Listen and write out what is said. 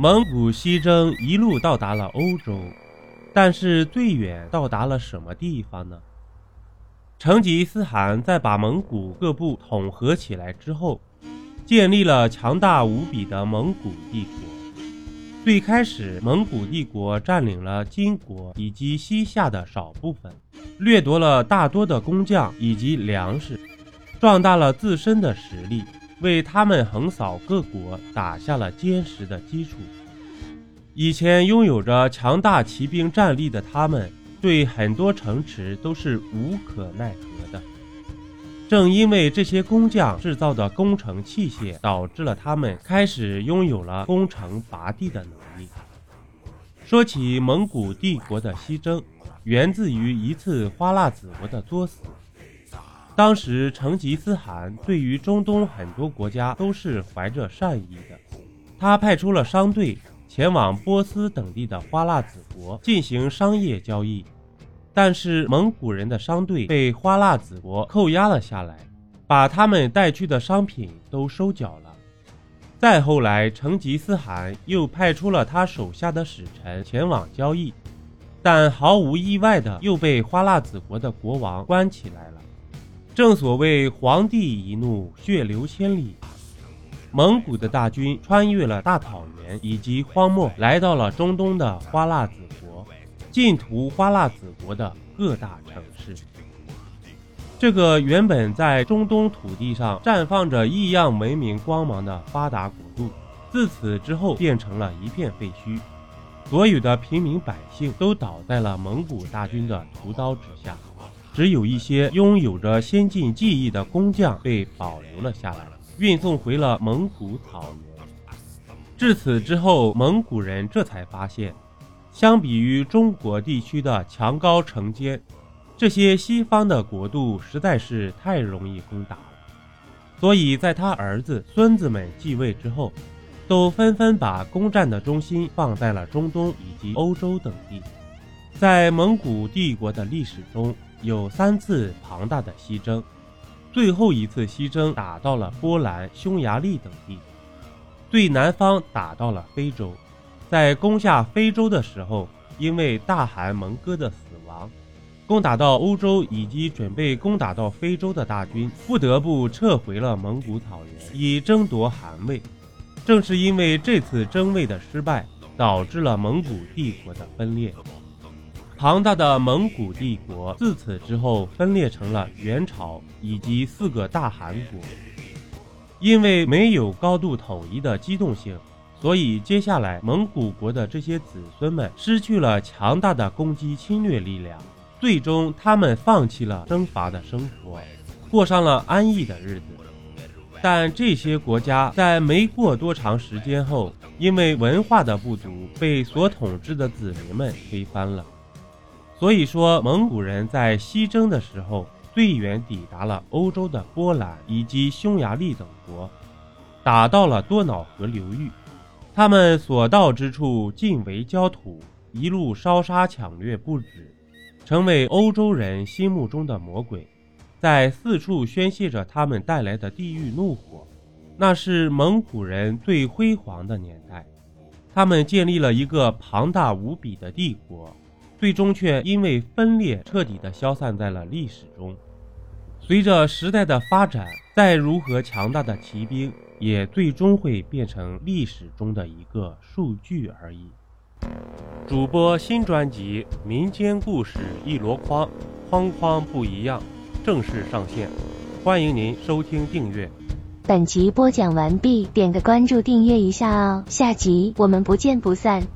蒙古西征一路到达了欧洲，但是最远到达了什么地方呢？成吉思汗在把蒙古各部统合起来之后，建立了强大无比的蒙古帝国。最开始，蒙古帝国占领了金国以及西夏的少部分，掠夺了大多的工匠以及粮食，壮大了自身的实力，为他们横扫各国打下了坚实的基础。以前拥有着强大骑兵战力的他们。对很多城池都是无可奈何的。正因为这些工匠制造的工程器械，导致了他们开始拥有了攻城拔地的能力。说起蒙古帝国的西征，源自于一次花剌子模的作死。当时成吉思汗对于中东很多国家都是怀着善意的，他派出了商队。前往波斯等地的花剌子国进行商业交易，但是蒙古人的商队被花剌子国扣押了下来，把他们带去的商品都收缴了。再后来，成吉思汗又派出了他手下的使臣前往交易，但毫无意外的又被花剌子国的国王关起来了。正所谓皇帝一怒，血流千里。蒙古的大军穿越了大草原以及荒漠，来到了中东的花剌子国，进屠花剌子国的各大城市。这个原本在中东土地上绽放着异样文明光芒的发达国度，自此之后变成了一片废墟，所有的平民百姓都倒在了蒙古大军的屠刀之下，只有一些拥有着先进技艺的工匠被保留了下来。运送回了蒙古草原。至此之后，蒙古人这才发现，相比于中国地区的墙高城坚，这些西方的国度实在是太容易攻打了。所以，在他儿子、孙子们继位之后，都纷纷把攻占的中心放在了中东以及欧洲等地。在蒙古帝国的历史中，有三次庞大的西征。最后一次西征打到了波兰、匈牙利等地，最南方打到了非洲。在攻下非洲的时候，因为大汗蒙哥的死亡，攻打到欧洲以及准备攻打到非洲的大军不得不撤回了蒙古草原，以争夺汗位。正是因为这次争位的失败，导致了蒙古帝国的分裂。庞大的蒙古帝国自此之后分裂成了元朝以及四个大汗国。因为没有高度统一的机动性，所以接下来蒙古国的这些子孙们失去了强大的攻击侵略力量，最终他们放弃了征伐的生活，过上了安逸的日子。但这些国家在没过多长时间后，因为文化的不足，被所统治的子民们推翻了。所以说，蒙古人在西征的时候，最远抵达了欧洲的波兰以及匈牙利等国，打到了多瑙河流域。他们所到之处，尽为焦土，一路烧杀抢掠不止，成为欧洲人心目中的魔鬼，在四处宣泄着他们带来的地狱怒火。那是蒙古人最辉煌的年代，他们建立了一个庞大无比的帝国。最终却因为分裂彻底的消散在了历史中。随着时代的发展，再如何强大的骑兵，也最终会变成历史中的一个数据而已。主播新专辑《民间故事一箩筐》，筐筐不一样，正式上线，欢迎您收听订阅。本集播讲完毕，点个关注，订阅一下哦，下集我们不见不散。